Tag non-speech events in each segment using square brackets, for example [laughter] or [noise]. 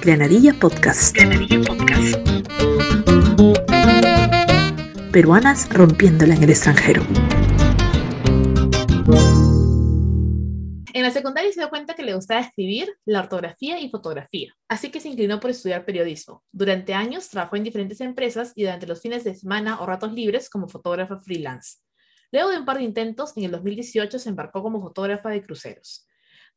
Granadilla Podcast. Granadilla Podcast. Peruanas rompiéndola en el extranjero. En la secundaria se dio cuenta que le gustaba escribir, la ortografía y fotografía, así que se inclinó por estudiar periodismo. Durante años trabajó en diferentes empresas y durante los fines de semana o ratos libres como fotógrafa freelance. Luego de un par de intentos, en el 2018 se embarcó como fotógrafa de cruceros.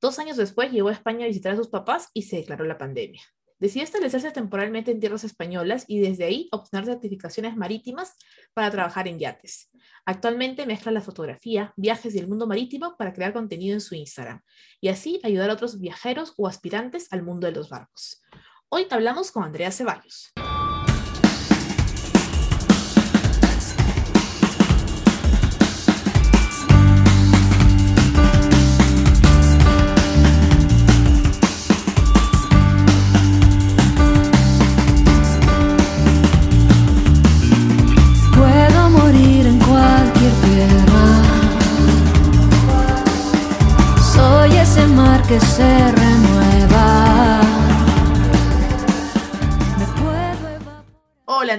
Dos años después llegó a España a visitar a sus papás y se declaró la pandemia. Decidió establecerse temporalmente en tierras españolas y desde ahí obtener certificaciones marítimas para trabajar en yates. Actualmente mezcla la fotografía, viajes y el mundo marítimo para crear contenido en su Instagram y así ayudar a otros viajeros o aspirantes al mundo de los barcos. Hoy hablamos con Andrea Ceballos.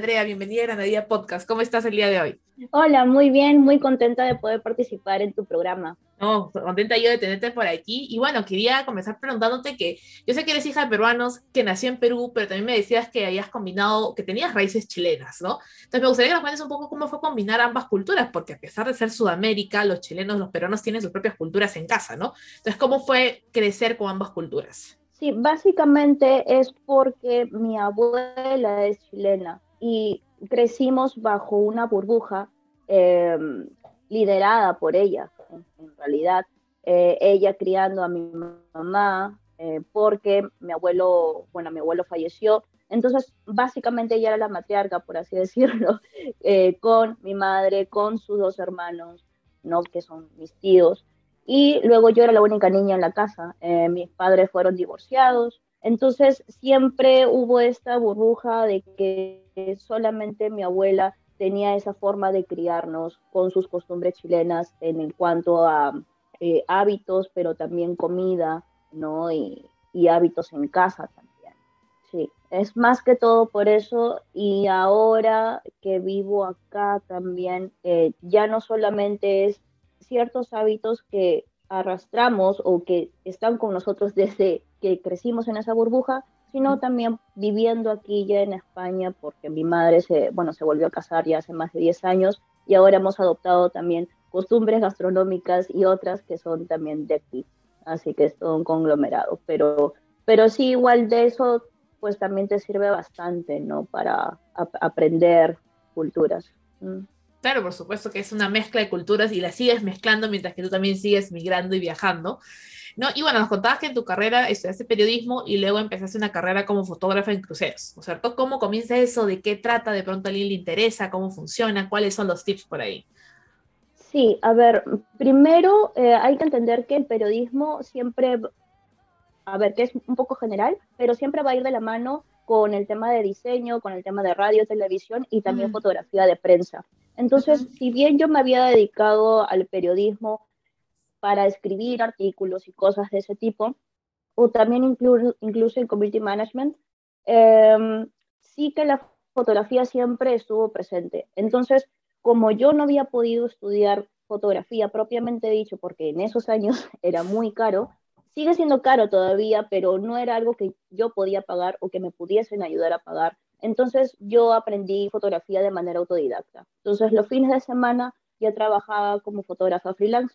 Andrea, bienvenida a Granadilla Podcast. ¿Cómo estás el día de hoy? Hola, muy bien, muy contenta de poder participar en tu programa. No, contenta yo de tenerte por aquí. Y bueno, quería comenzar preguntándote que yo sé que eres hija de peruanos, que nació en Perú, pero también me decías que habías combinado, que tenías raíces chilenas, ¿no? Entonces me gustaría que nos cuentes un poco cómo fue combinar ambas culturas, porque a pesar de ser Sudamérica, los chilenos, los peruanos tienen sus propias culturas en casa, ¿no? Entonces, ¿cómo fue crecer con ambas culturas? Sí, básicamente es porque mi abuela es chilena y crecimos bajo una burbuja em, liderada por ella, en, realidad. Eh, ella criando a mi mamá, eh, porque mi abuelo, bueno, mi abuelo falleció. Entonces, básicamente ella era la matriarca, por así [laughs] decirlo, eh, con mi madre, con sus dos hermanos, ¿no? que son mis tíos. Y luego yo era la única niña en la casa. mis padres fueron divorciados. Entonces, siempre hubo esta burbuja de que solamente mi abuela tenía esa forma de criarnos con sus costumbres chilenas en cuanto a eh, hábitos, pero también comida, ¿no? Y, hábitos en casa también. Sí, es más que todo por eso y ahora que vivo acá también, eh, ya no solamente es ciertos hábitos que arrastramos o que están con nosotros desde que crecimos en esa burbuja, sino también viviendo aquí ya en España, porque mi madre se, bueno, se volvió a casar ya hace más de 10 años y ahora hemos adoptado también costumbres gastronómicas y otras que son también de aquí. Así que es todo un conglomerado. Pero, pero sí, igual de eso, pues también te sirve bastante, ¿no? Para aprender culturas. Mm. Claro, por supuesto que es una mezcla de culturas y la sigues mezclando mientras que tú también sigues migrando y viajando. ¿no? Y bueno, nos contabas que en tu carrera estudiaste periodismo y luego empezaste una carrera como fotógrafa en cruceros, ¿no cierto? ¿Cómo comienza eso? ¿De qué trata? ¿De pronto a alguien le interesa? ¿Cómo funciona? ¿Cuáles son los tips por ahí? Sí, a ver, primero eh, hay que entender que el periodismo siempre, a ver, que es un poco general, pero siempre va a ir de la mano con el tema de diseño, con el tema de radio, televisión y también fotografía de prensa. Entonces, si bien yo me había dedicado al periodismo para escribir artículos y cosas de ese tipo, o también incluso en community management, em, sí que la fotografía siempre estuvo presente. Entonces, como yo no había podido estudiar fotografía propiamente dicho, porque en esos años [laughs] era muy caro, sigue siendo caro todavía, pero no era algo que yo podía pagar o que me pudiesen ayudar a pagar. Entonces yo aprendí fotografía de manera autodidacta. Entonces los fines de semana ya trabajaba como fotógrafa freelance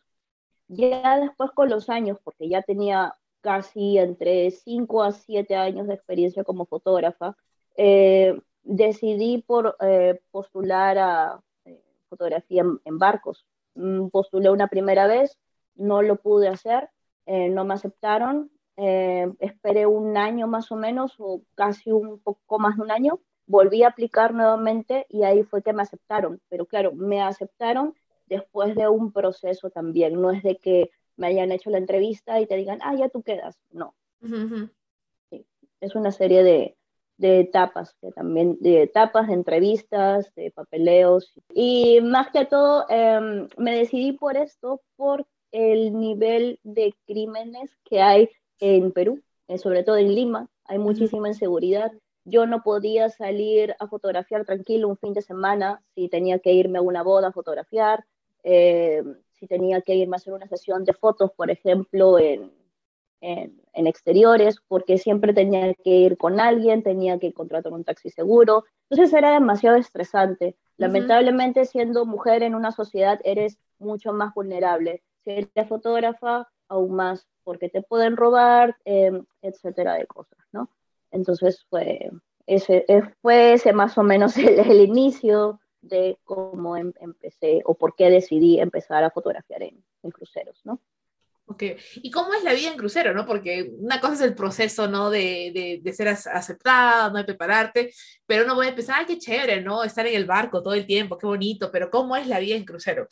ya después con los años, porque ya tenía casi entre 5 a 7 años de experiencia como fotógrafa, eh, decidí por eh, postular a eh, fotografía en, barcos. Mm, postulé una primera vez, no lo pude hacer, no me aceptaron, esperé un año más o menos, o casi un poco más de un año, volví a aplicar nuevamente y ahí fue que me aceptaron. Pero claro, me aceptaron después de un proceso también. No es de que me hayan hecho la entrevista y te digan, ah, ya tú quedas. No. Es una serie de, etapas, que también, de etapas, de entrevistas, de papeleos. Y más que todo, em, me decidí por esto porque el nivel de crímenes que hay en Perú, eh, sobre todo en Lima. Hay muchísima inseguridad. Yo no podía salir a fotografiar tranquilo un fin de semana si tenía que irme a una boda a fotografiar, eh, si tenía que irme a hacer una sesión de fotos, por ejemplo, en, en, en, exteriores, porque siempre tenía que ir con alguien, tenía que contratar un taxi seguro. Entonces era demasiado estresante. Lamentablemente, siendo mujer en una sociedad, eres mucho más vulnerable. Si eres fotógrafa, aún más, porque te pueden robar, eh, etcétera, de cosas, ¿no? Entonces fue ese, eh, fue ese más o menos [laughs] el, el inicio de cómo em, empecé o por qué decidí empezar a fotografiar en, en cruceros, ¿no? Ok, ¿y cómo es la vida en crucero, no? Porque una cosa es el proceso, ¿no? De, de, de ser aceptada, ¿no? De prepararte, pero uno puede empezar, ¡ay, qué chévere, ¿no? Estar en el barco todo el tiempo, qué bonito, pero ¿cómo es la vida en crucero?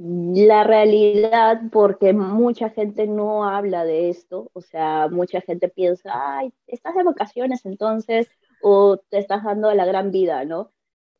La realidad, porque mucha gente no habla de esto, o sea, mucha gente piensa, ay, estás de vacaciones entonces, o te estás dando la gran vida, ¿no?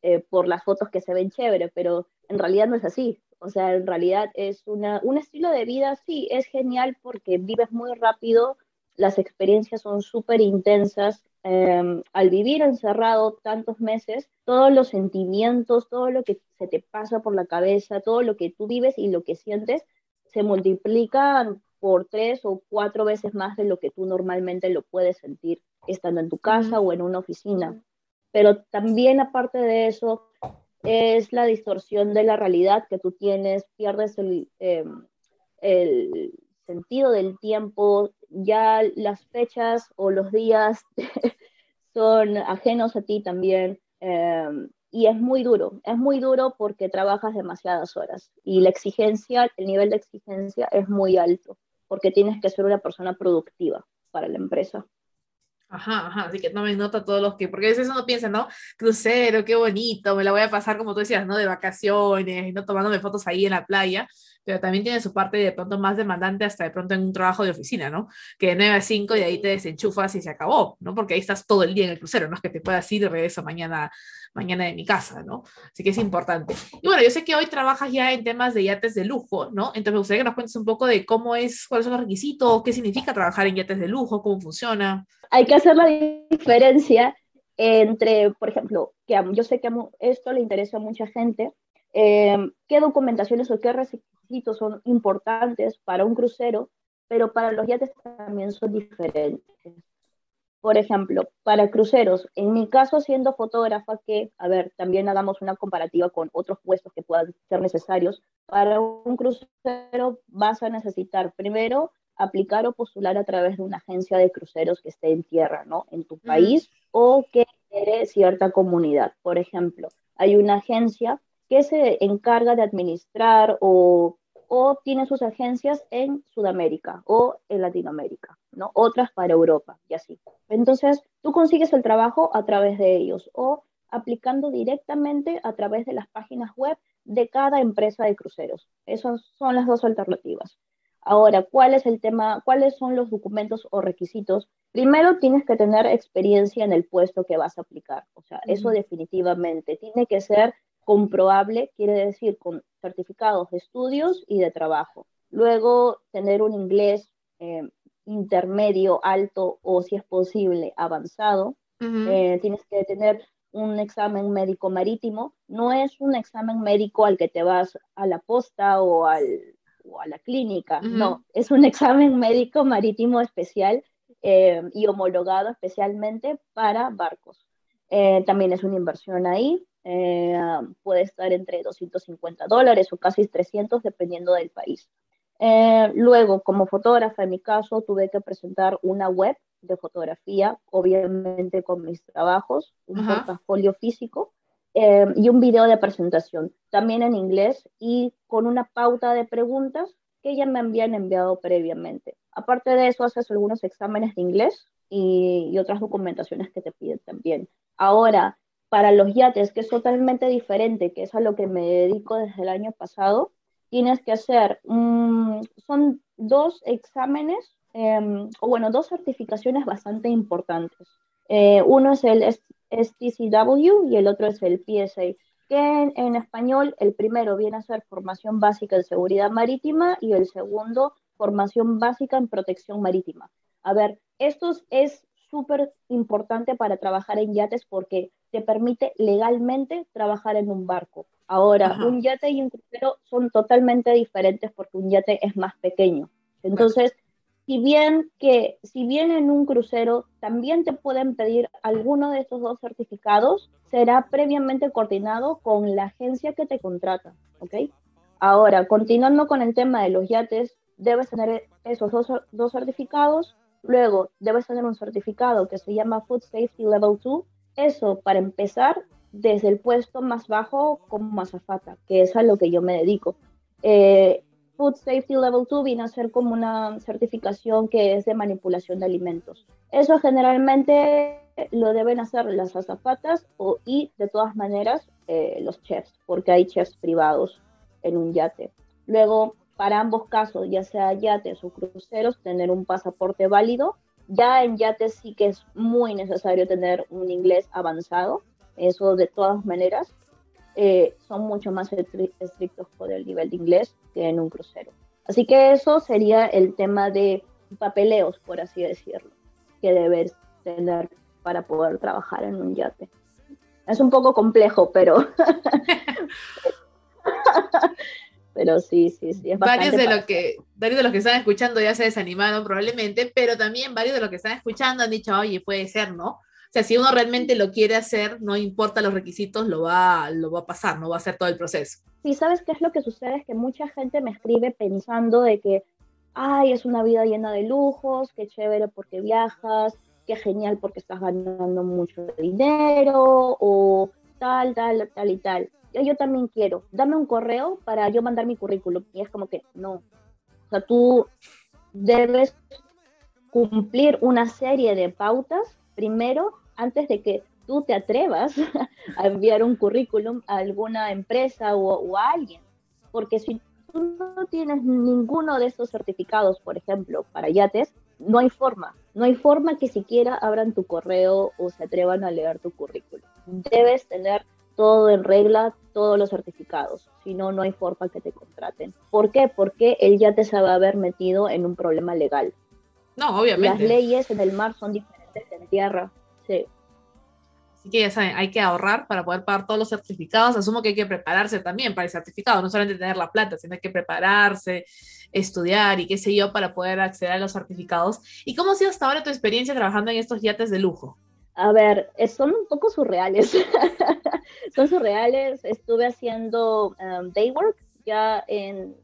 Eh, por las fotos que se ven chévere, pero en realidad no es así. O sea, en realidad es una, un estilo de vida, sí, es genial porque vives muy rápido, las experiencias son súper intensas. Eh, al vivir encerrado tantos meses, todos los sentimientos, todo lo que se te pasa por la cabeza, todo lo que tú vives y lo que sientes, se multiplican por tres o cuatro veces más de lo que tú normalmente lo puedes sentir estando en tu casa o en una oficina. Pero también aparte de eso, es la distorsión de la realidad que tú tienes, pierdes el, eh, el sentido del tiempo, ya las fechas o los días [laughs] son ajenos a ti también. Eh, y es muy duro, es muy duro porque trabajas demasiadas horas y la exigencia, el nivel de exigencia es muy alto porque tienes que ser una persona productiva para la empresa. Ajá, ajá, así que tomen nota todos los que, porque a veces uno piensa, ¿no? Crucero, qué bonito, me la voy a pasar como tú decías, ¿no? De vacaciones, no tomándome fotos ahí en la playa, pero también tiene su parte de pronto más demandante hasta de pronto en un trabajo de oficina, ¿no? Que de 9 a 5 y ahí te desenchufas y se acabó, ¿no? Porque ahí estás todo el día en el crucero, no es que te puedas ir y regreso mañana, mañana de mi casa, ¿no? Así que es importante. Y bueno, yo sé que hoy trabajas ya en temas de yates de lujo, ¿no? Entonces me gustaría que nos cuentes un poco de cómo es, cuáles son los requisitos, qué significa trabajar en yates de lujo, cómo funciona. Hay que hacer la diferencia entre, por ejemplo, que yo sé que esto le interesa a mucha gente, eh, qué documentaciones o qué requisitos son importantes para un crucero, pero para los yates también son diferentes. Por ejemplo, para cruceros, en mi caso siendo fotógrafa, que, a ver, también hagamos una comparativa con otros puestos que puedan ser necesarios, para un crucero vas a necesitar primero aplicar o postular a través de una agencia de cruceros que esté en tierra, ¿no? En tu país o que tiene cierta comunidad. Por ejemplo, hay una agencia que se encarga de administrar o, o tiene sus agencias en Sudamérica o en Latinoamérica, ¿no? Otras para Europa y así. Entonces, tú consigues el trabajo a través de ellos o aplicando directamente a través de las páginas web de cada empresa de cruceros. Esas son las dos alternativas. Ahora, ¿cuál es el tema? ¿Cuáles son los documentos o requisitos? Primero, tienes que tener experiencia en el puesto que vas a aplicar. O sea, eso definitivamente tiene que ser comprobable, quiere decir con certificados de estudios y de trabajo. Luego, tener un inglés eh, intermedio, alto o, si es posible, avanzado. eh, tienes que tener un examen médico marítimo. No es un examen médico al que te vas a la posta o al o a la clínica, no, es un [laughs] examen médico marítimo especial eh, y homologado especialmente para barcos. También es una inversión ahí, eh, puede estar entre 250 dólares o casi 300 dependiendo del país. luego, como fotógrafa, en mi caso, tuve que presentar una web de fotografía, obviamente con mis trabajos, un portafolio físico, eh, y un video de presentación, también en inglés y con una pauta de preguntas que ya me habían enviado previamente. Aparte de eso, haces algunos exámenes de inglés y, y otras documentaciones que te piden también. Ahora, para los yates, que es totalmente diferente, que es a lo que me dedico desde el año pasado, tienes que hacer, um, son dos exámenes, um, o bueno, dos certificaciones bastante importantes. Eh, uno es el STCW y el otro es el PSA. que en, español el primero viene a ser formación básica en seguridad marítima y el segundo formación básica en protección marítima. A ver, esto es súper importante para trabajar en yates porque te permite legalmente trabajar en un barco. Ahora, un yate y un crucero son totalmente diferentes porque un yate es más pequeño. Entonces, si bien que si bien en un crucero también te pueden pedir alguno de estos dos certificados, será previamente coordinado con la agencia que te contrata, ¿ok? Ahora, continuando con el tema de los yates, debes tener esos dos, dos certificados, luego debes tener un certificado que se llama Food Safety Level 2, eso para empezar desde el puesto más bajo como azafata, que es a lo que yo me dedico. Eh, Food Safety Level 2 viene a ser como una certificación que es de manipulación de alimentos. Eso generalmente lo deben hacer las azafatas o, y de todas maneras eh, los chefs, porque hay chefs privados en un yate. Luego, para ambos casos, ya sea yates o cruceros, tener un pasaporte válido. Ya en yates sí que es muy necesario tener un inglés avanzado, eso de todas maneras, eh, son mucho más estrictos por el nivel de inglés que en un crucero. Así que eso sería el tema de papeleos, por así decirlo, que debes tener para poder trabajar en un yate. Es un poco complejo, pero... [laughs] [laughs] pero sí, sí, sí. Es varios, de lo que, varios de los que están escuchando ya se desanimaron probablemente, pero también varios de los que están escuchando han dicho, oye, puede ser, ¿no? O sea, si uno realmente lo quiere hacer, no importa los requisitos, lo va, lo va a pasar, no va a hacer todo el proceso. Sí, ¿sabes qué es lo que sucede? Es que mucha gente me escribe pensando de que, ay, es una vida llena de lujos, qué chévere porque viajas, qué genial porque estás ganando mucho dinero, o tal, tal, tal y tal. Yo también quiero, dame un correo para yo mandar mi currículum. Y es como que, no. O sea, tú debes cumplir una serie de pautas primero, antes de que tú te atrevas [laughs] a enviar un currículum a alguna empresa o, a alguien. Porque si tú no tienes ninguno de esos certificados, por ejemplo, para yates, no hay forma, no hay forma que siquiera abran tu correo o se atrevan a leer tu currículum. Debes tener todo en regla, todos los certificados, si no, no hay forma que te contraten. ¿Por qué? Porque el yate se va a haber metido en un problema legal. No, obviamente. Las leyes en el mar son diferentes en tierra. Sí. Así que ya saben, hay que ahorrar para poder pagar todos los certificados. Asumo que hay que prepararse también para el certificado, no solamente tener la plata, sino hay que prepararse, estudiar y qué sé yo para poder acceder a los certificados. ¿Y cómo ha sido hasta ahora tu experiencia trabajando en estos yates de lujo? A ver, son un poco surreales. [laughs] son surreales. Estuve haciendo um, day work ya en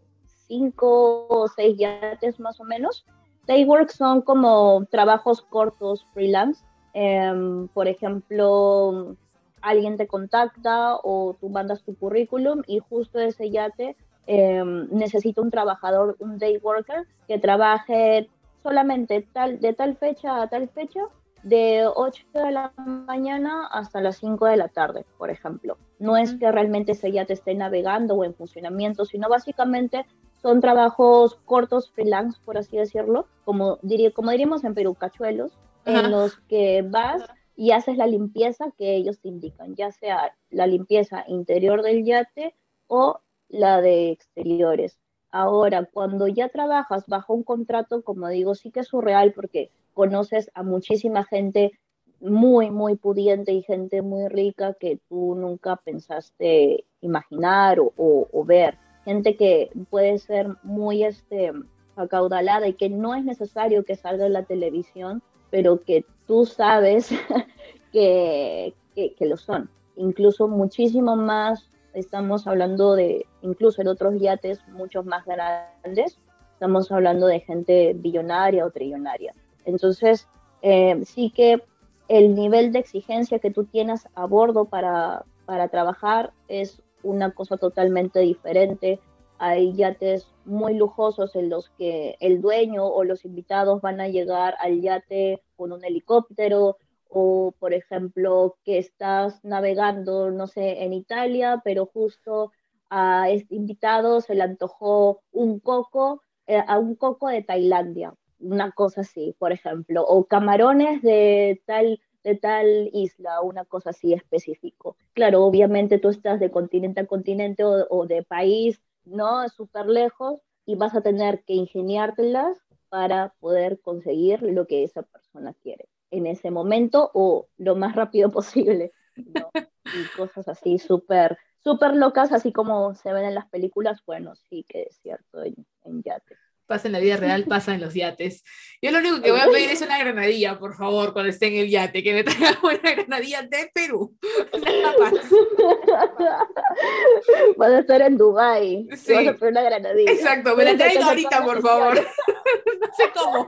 cinco o seis yates más o menos. Daywork son como trabajos cortos freelance. Em, por ejemplo, alguien te contacta o tú mandas tu currículum y justo ese yate em, necesita un trabajador, un day worker, que trabaje solamente tal, de tal fecha a tal fecha, de 8 de la mañana hasta las 5 de la tarde, por ejemplo. No es que realmente ese yate esté navegando o en funcionamiento, sino básicamente son trabajos cortos, freelance, por así decirlo, como, diría, como diríamos en Perú, cachuelos, en los que vas y haces la limpieza que ellos te indican, ya sea la limpieza interior del yate o la de exteriores. Ahora, cuando ya trabajas bajo un contrato, como digo, sí que es surreal porque conoces a muchísima gente muy, muy pudiente y gente muy rica que tú nunca pensaste imaginar o, ver gente que puede ser muy este, acaudalada y que no es necesario que salga en la televisión, pero que tú sabes [laughs] que, que, lo son. Incluso muchísimo más, estamos hablando de, incluso en otros yates muchos más grandes, estamos hablando de gente billonaria o trillonaria. Entonces, eh, sí que el nivel de exigencia que tú tienes a bordo para, para trabajar es una cosa totalmente diferente. Hay yates muy lujosos en los que el dueño o los invitados van a llegar al yate con un helicóptero o, por ejemplo, que estás navegando, no sé, en Italia, pero justo a este invitado se le antojó un coco, eh, a un coco de Tailandia, una cosa así, por ejemplo, o camarones de tal de tal isla, una cosa así específico. Claro, obviamente tú estás de continente a continente o, de país, ¿no? Súper lejos y vas a tener que ingeniártelas para poder conseguir lo que esa persona quiere en ese momento o lo más rápido [laughs] posible. ¿no? Y cosas así súper, súper locas, así como se ven en las películas, bueno, sí que es cierto en, en yates pasa en la vida real, [laughs] pasa en los yates. Yo lo único que voy a pedir es una granadilla, por favor, cuando esté en el yate, que me traiga [laughs] una granadilla de Perú. [laughs] Vas a estar en Dubai. Sí. Vas a pedir una granadilla. Exacto, me la traigo ahorita, por favor. no sé cómo.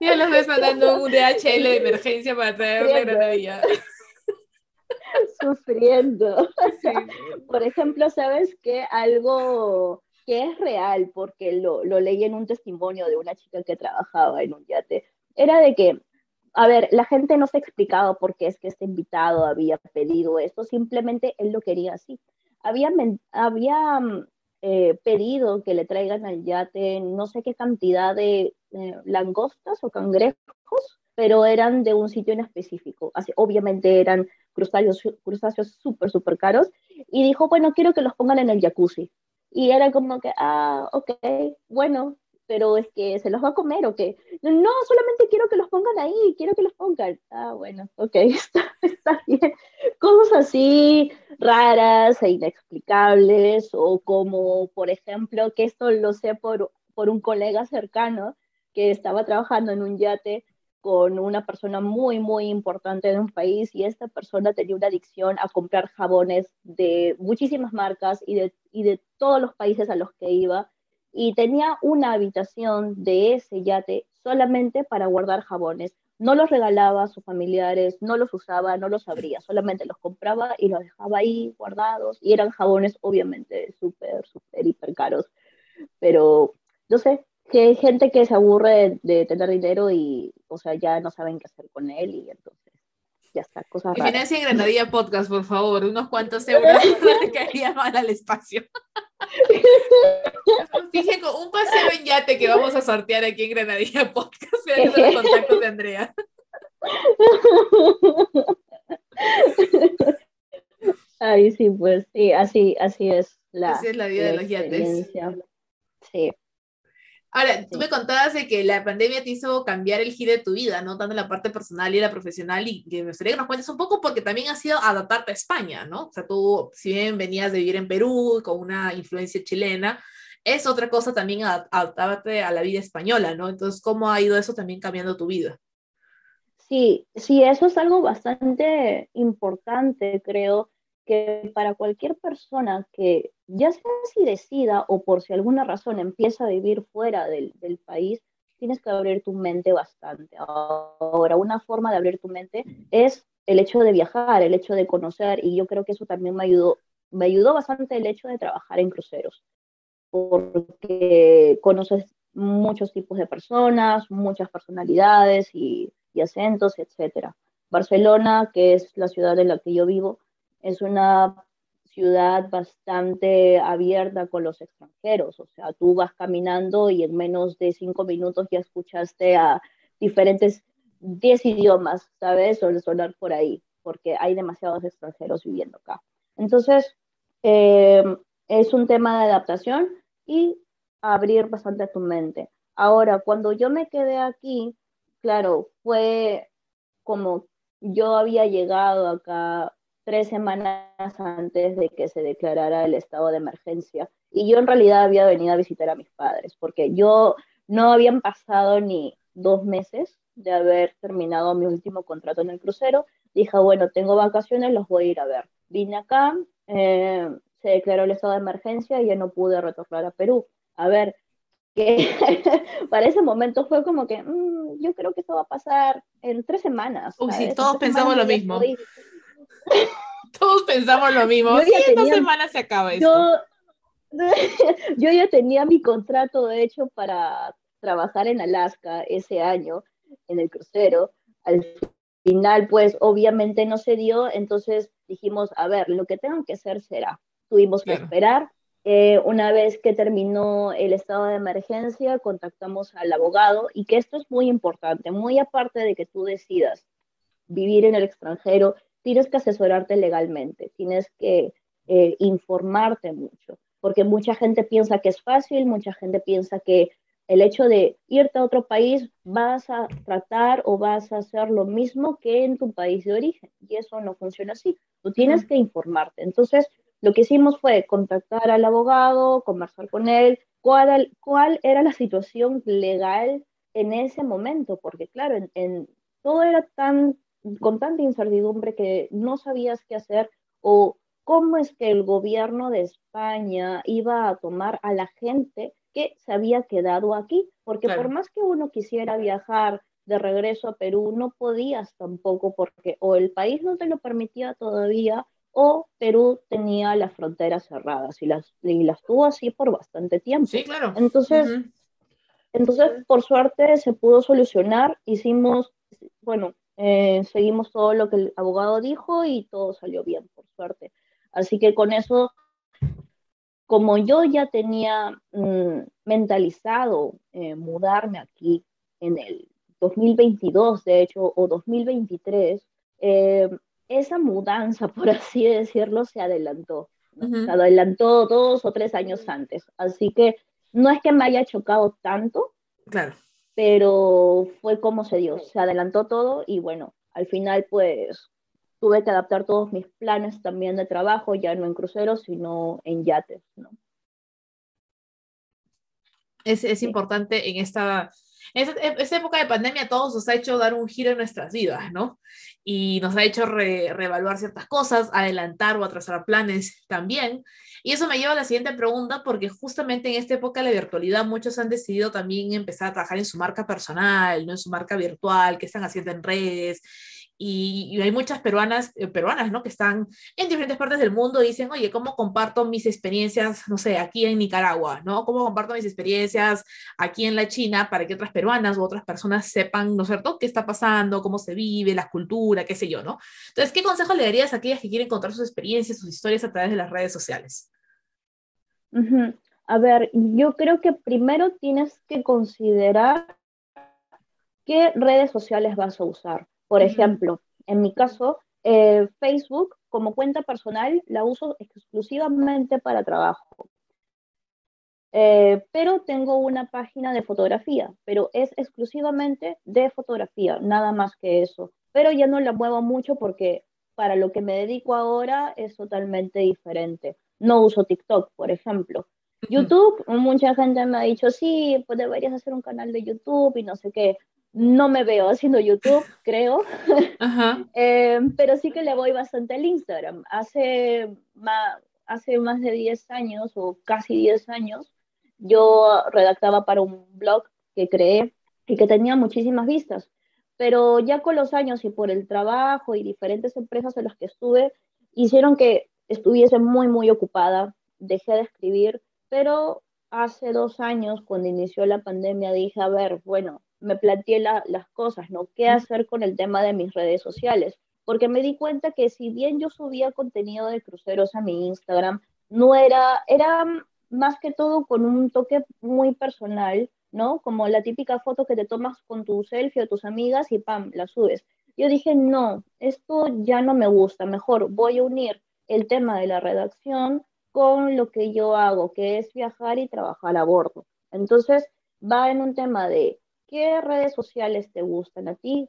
Ya los ves mandando un DHL de emergencia para traer una granadilla. Sufriendo. Por ejemplo, ¿sabes qué? Algo que es real, porque lo, lo leí en un testimonio de una chica que trabajaba en un yate, era de que, a ver, la gente no se explicaba por qué es que este invitado había pedido esto, simplemente él lo quería así. Había, había mm, eh, pedido que le traigan al yate no sé qué cantidad de eh, langostas o cangrejos, pero eran de un sitio en específico. Así, obviamente eran crustáceos crustáceos súper, súper caros. Y dijo, bueno, quiero que los pongan en el jacuzzi. Y era como que, ah, ok, bueno, pero es que se los va a comer o qué. No, solamente quiero que los pongan ahí, quiero que los pongan. Ah, bueno, ok, [laughs] está, está bien. Cosas así raras e inexplicables, o como, por ejemplo, que esto lo sé por, por un colega cercano que estaba trabajando en un yate con una persona muy, muy importante de un país y esta persona tenía una adicción a comprar jabones de muchísimas marcas y de, y de todos los países a los que iba y tenía una habitación de ese yate solamente para guardar jabones. No los regalaba a sus familiares, no los usaba, no los abría, solamente los compraba y los dejaba ahí guardados y eran jabones obviamente súper, súper, hiper caros. Pero, no sé, que hay gente que se aburre de, tener dinero y, o sea, ya no saben qué hacer con él y entonces ya está, cosas raras. Financia Granadilla Podcast, por favor, unos cuantos euros [laughs] caería mal al espacio. Fíjense, un paseo en yate que vamos a sortear aquí en Granadilla Podcast, gracias los contactos de Andrea. Ay, sí, pues sí, así, así es la, así es la vida de los yates. Sí. Ahora, tú me contabas de que la pandemia te hizo cambiar el giro de tu vida, ¿no? Tanto la parte personal y la profesional, y que me gustaría que nos cuentes un poco porque también ha sido adaptarte a España, ¿no? O sea, tú, si bien venías de vivir en Perú con una influencia chilena, es otra cosa también adaptarte a la vida española, ¿no? Entonces, ¿cómo ha ido eso también cambiando tu vida? Sí, sí, eso es algo bastante importante, creo, que para cualquier persona que ya sea si decida o por si alguna razón empieza a vivir fuera del, del país, tienes que abrir tu mente bastante. Ahora, una forma de abrir tu mente es el hecho de viajar, el hecho de conocer, y yo creo que eso también me ayudó, me ayudó bastante el hecho de trabajar en cruceros, porque conoces muchos tipos de personas, muchas personalidades y, y acentos, etc. Barcelona, que es la ciudad en la que yo vivo, es una ciudad bastante abierta con los extranjeros, o sea, tú vas caminando y en menos de cinco minutos ya escuchaste a diferentes, diez idiomas, ¿sabes? O sonar por ahí, porque hay demasiados extranjeros viviendo acá. Entonces, eh, es un tema de adaptación y abrir bastante tu mente. Ahora, cuando yo me quedé aquí, claro, fue como yo había llegado acá tres semanas antes de que se declarara el estado de emergencia. Y yo en realidad había venido a visitar a mis padres, porque yo no habían pasado ni dos meses de haber terminado mi último contrato en el crucero. Dije, bueno, tengo vacaciones, los voy a ir a ver. Vine acá, eh, se declaró el estado de emergencia y ya no pude retornar a Perú. A ver, que [laughs] para ese momento fue como que, mm, yo creo que esto va a pasar en tres semanas. Uy, sí, todos pensamos lo mismo. [laughs] Todos pensamos lo mismo. sí, en dos semanas se acaba esto. [laughs] Yo, ya tenía mi contrato hecho para trabajar en Alaska ese año, en el crucero. Al final, pues obviamente no se dio, entonces dijimos, a ver, lo que tengo que hacer será. Tuvimos que esperar. Eh, una vez que terminó el estado de emergencia, contactamos al abogado y que esto es muy importante, muy aparte de que tú decidas vivir en el extranjero, tienes que asesorarte legalmente, tienes que eh, informarte mucho, porque mucha gente piensa que es fácil, mucha gente piensa que el hecho de irte a otro país vas a tratar o vas a hacer lo mismo que en tu país de origen, y eso no funciona así, tú tienes que informarte. Entonces, lo que hicimos fue contactar al abogado, conversar con él, cuál, cuál era la situación legal en ese momento, porque claro, en, todo era tan con tanta incertidumbre que no sabías qué hacer o cómo es que el gobierno de España iba a tomar a la gente que se había quedado aquí, porque por más que uno quisiera viajar de regreso a Perú, no podías tampoco porque o el país no te lo permitía todavía o Perú tenía las fronteras cerradas y las, y las tuvo así por bastante tiempo. Sí, claro. Entonces, entonces por suerte se pudo solucionar, hicimos, bueno, eh, seguimos todo lo que el abogado dijo y todo salió bien, por suerte. Así que con eso, como yo ya tenía mm, mentalizado eh, mudarme aquí en el 2022, de hecho, o 2023, eh, esa mudanza, [laughs] por así decirlo, se adelantó. Se adelantó dos o tres años antes. Así que no es que me haya chocado tanto, claro. Pero fue como se dio. Se adelantó todo y bueno, al final pues tuve que adaptar todos mis planes también de trabajo, ya no en cruceros, sino en yates, ¿no? Es, es importante en esta en esta, época de pandemia todos nos ha hecho dar un giro en nuestras vidas, ¿no? Y nos ha hecho reevaluar ciertas cosas, adelantar o atrasar planes también. Y eso me lleva a la siguiente pregunta, porque justamente en esta época de la virtualidad muchos han decidido también empezar a trabajar en su marca personal, ¿no? En su marca virtual, qué están haciendo en redes, y, hay muchas peruanas, eh, peruanas, ¿no? Que están en diferentes partes del mundo y dicen, oye, ¿cómo comparto mis experiencias, no sé, aquí en Nicaragua, ¿no? ¿Cómo comparto mis experiencias aquí en la China para que otras peruanas u otras personas sepan, ¿no es cierto?, qué está pasando, cómo se vive, la cultura, qué sé yo, ¿no? Entonces, ¿qué consejo le darías a aquellas que quieren contar sus experiencias, sus historias a través de las redes sociales? A ver, yo creo que primero tienes que considerar qué redes sociales vas a usar. Por ejemplo, en mi caso, eh, Facebook como cuenta personal la uso exclusivamente para trabajo. Eh, pero tengo una página de fotografía, pero es exclusivamente de fotografía, nada más que eso. Pero ya no la muevo mucho porque para lo que me dedico ahora es totalmente diferente. No uso TikTok, por ejemplo. YouTube, mucha gente me ha dicho, sí, pues deberías hacer un canal de YouTube y no sé qué no me veo haciendo YouTube, [laughs] creo, [laughs] eh, pero sí que le voy bastante al Instagram. Hace más, hace más de 10 años o casi 10 años, yo redactaba para un blog que creé y que tenía muchísimas vistas, pero ya con los años y por el trabajo y diferentes empresas en las que estuve, hicieron que estuviese muy, muy ocupada, dejé de escribir, pero hace dos años, cuando inició la pandemia, dije, a ver, bueno, me planteé las cosas, ¿no? ¿Qué hacer con el tema de mis redes sociales? Porque me di cuenta que si bien yo subía contenido de cruceros a mi Instagram, no era, era más que todo con un toque muy personal, ¿no? Como la típica foto que te tomas con tu selfie o tus amigas y pam, la subes. Yo dije, no, esto ya no me gusta, mejor voy a unir el tema de la redacción con lo que yo hago, que es viajar y trabajar a bordo. Entonces, va en un tema de ¿Qué redes sociales te gustan a ti?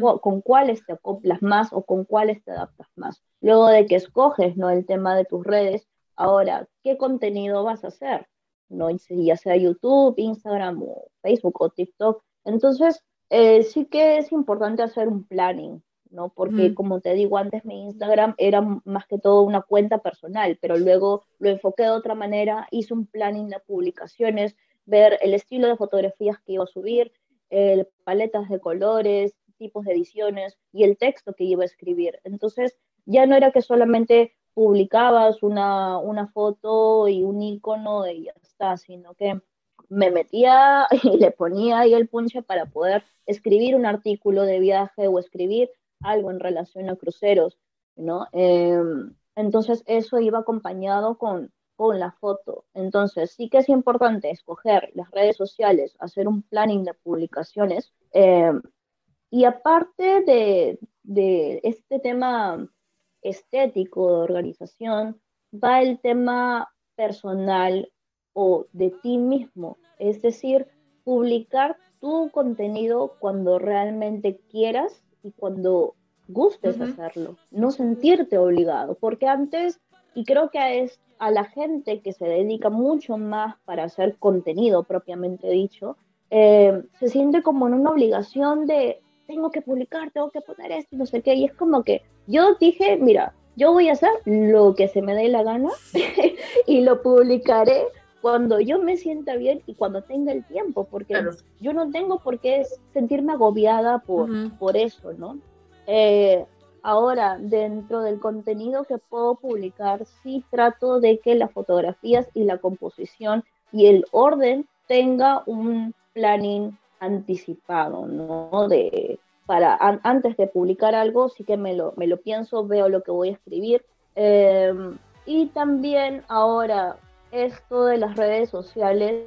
¿Con cuáles te acoplas más o con cuáles te adaptas más? Luego de que escoges ¿no? el tema de tus redes, ahora, ¿qué contenido vas a hacer? ¿No? Ya sea YouTube, Instagram o Facebook o TikTok. Entonces, eh, sí que es importante hacer un planning, ¿no? Porque como te digo antes, mi Instagram era más que todo una cuenta personal, pero luego lo enfoqué de otra manera, hice un planning de publicaciones, ver el estilo de fotografías que iba a subir, paletas de colores, tipos de ediciones y el texto que iba a escribir. Entonces, ya no era que solamente publicabas una, una foto y un icono y ya está, sino que me metía [laughs] y le ponía ahí el punche para poder escribir un artículo de viaje o escribir algo en relación a cruceros, ¿no? Em, entonces eso iba acompañado con, con la foto. Entonces, sí que es importante escoger las redes sociales, hacer un planning de publicaciones. Eh, y aparte de, de este tema estético de organización va el tema personal o de ti mismo, es decir, publicar tu contenido cuando realmente quieras y cuando gustes hacerlo, no sentirte obligado, porque antes, y creo que es a la gente que se dedica mucho más para hacer contenido propiamente dicho, eh, se siente como en una obligación de tengo que publicar, tengo que poner esto, no sé qué, y es como que yo dije, mira, yo voy a hacer lo que se me dé la gana [laughs] y lo publicaré cuando yo me sienta bien y cuando tenga el tiempo, porque yo no tengo por qué sentirme agobiada por, por eso, ¿no? Eh, ahora, dentro del contenido que puedo publicar, sí trato de que las fotografías y la composición y el orden tenga un planning anticipado, ¿no? De, para antes de publicar algo, sí que me lo, me lo pienso, veo lo que voy a escribir. Em, y también ahora esto de las redes sociales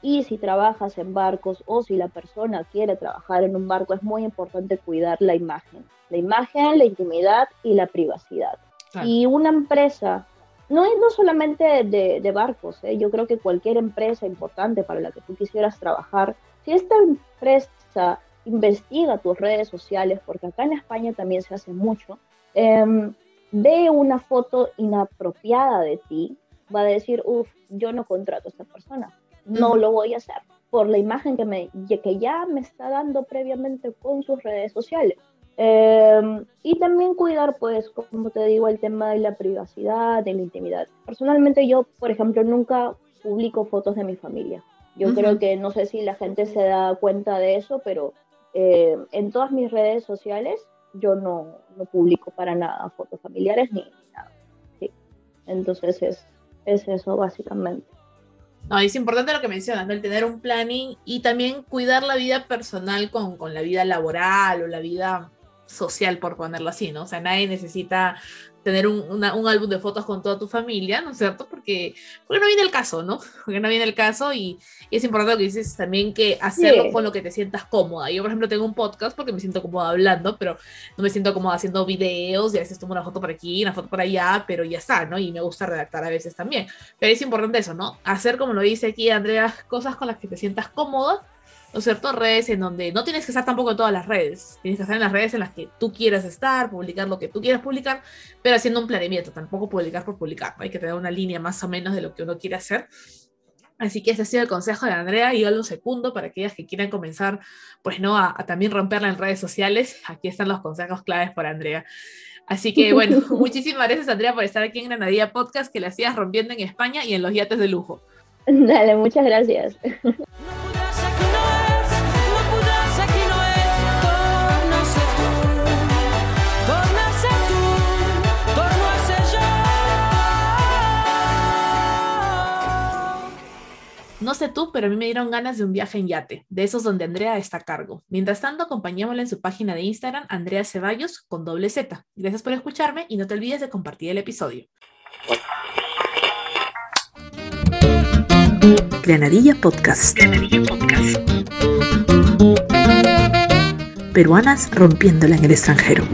y si trabajas en barcos o si la persona quiere trabajar en un barco, es muy importante cuidar la imagen. La imagen, la intimidad y la privacidad. Y una empresa, no es no solamente de, barcos, ¿eh? yo creo que cualquier empresa importante para la que tú quisieras trabajar, si esta empresa investiga tus redes sociales, porque acá en España también se hace mucho, eh, ve una foto inapropiada de ti, va a decir, uff, yo no contrato a esta persona, no lo voy a hacer por la imagen que, me, que ya me está dando previamente con sus redes sociales. Em, y también cuidar, pues, como te digo, el tema de la privacidad, de la intimidad. Personalmente yo, por ejemplo, nunca publico fotos de mi familia. Yo creo que no sé si la gente se da cuenta de eso, pero eh, en todas mis redes sociales yo no, no, publico para nada fotos familiares ni, nada. ¿sí? Entonces es, es eso básicamente. No, es importante lo que mencionas, el tener un planning y también cuidar la vida personal con, con la vida laboral o la vida social, por ponerlo así, ¿no? O sea, nadie necesita tener un, álbum de fotos con toda tu familia, ¿no es cierto? Porque, porque no viene el caso, ¿no? [laughs] Porque no viene el caso y, es importante lo que dices también que hacerlo con lo que te sientas cómoda. Yo, por ejemplo, tengo un podcast porque me siento cómoda hablando, pero no me siento cómoda haciendo videos y a veces tomo una foto por aquí, una foto por allá, pero ya está, ¿no? Y me gusta redactar a veces también. Pero es importante eso, ¿no? Hacer, como lo dice aquí Andrea, cosas con las que te sientas cómoda ¿no es cierto? Redes en donde no tienes que estar tampoco en todas las redes, tienes que estar en las redes en las que tú quieras estar, publicar lo que tú quieras publicar, pero haciendo un planeamiento, tampoco publicar por publicar, hay que tener una línea más o menos de lo que uno quiere hacer. Así que ese ha sido el consejo de Andrea y yo lo segundo para aquellas que quieran comenzar, pues no, a, también romperla en redes sociales. Aquí están los consejos claves por Andrea. Así que bueno, [laughs] muchísimas gracias Andrea por estar aquí en Granadilla Podcast que le hacías rompiendo en España y en los yates de lujo. Dale, muchas gracias. [laughs] No sé tú, pero a mí me dieron ganas de un viaje en yate, de esos donde Andrea está a cargo. Mientras tanto, acompañémosla en su página de Instagram, Andrea Ceballos, con doble Z. Gracias por escucharme y no te olvides de compartir el episodio. Granadilla Podcast. Granadilla Podcast. Peruanas rompiéndola en el extranjero.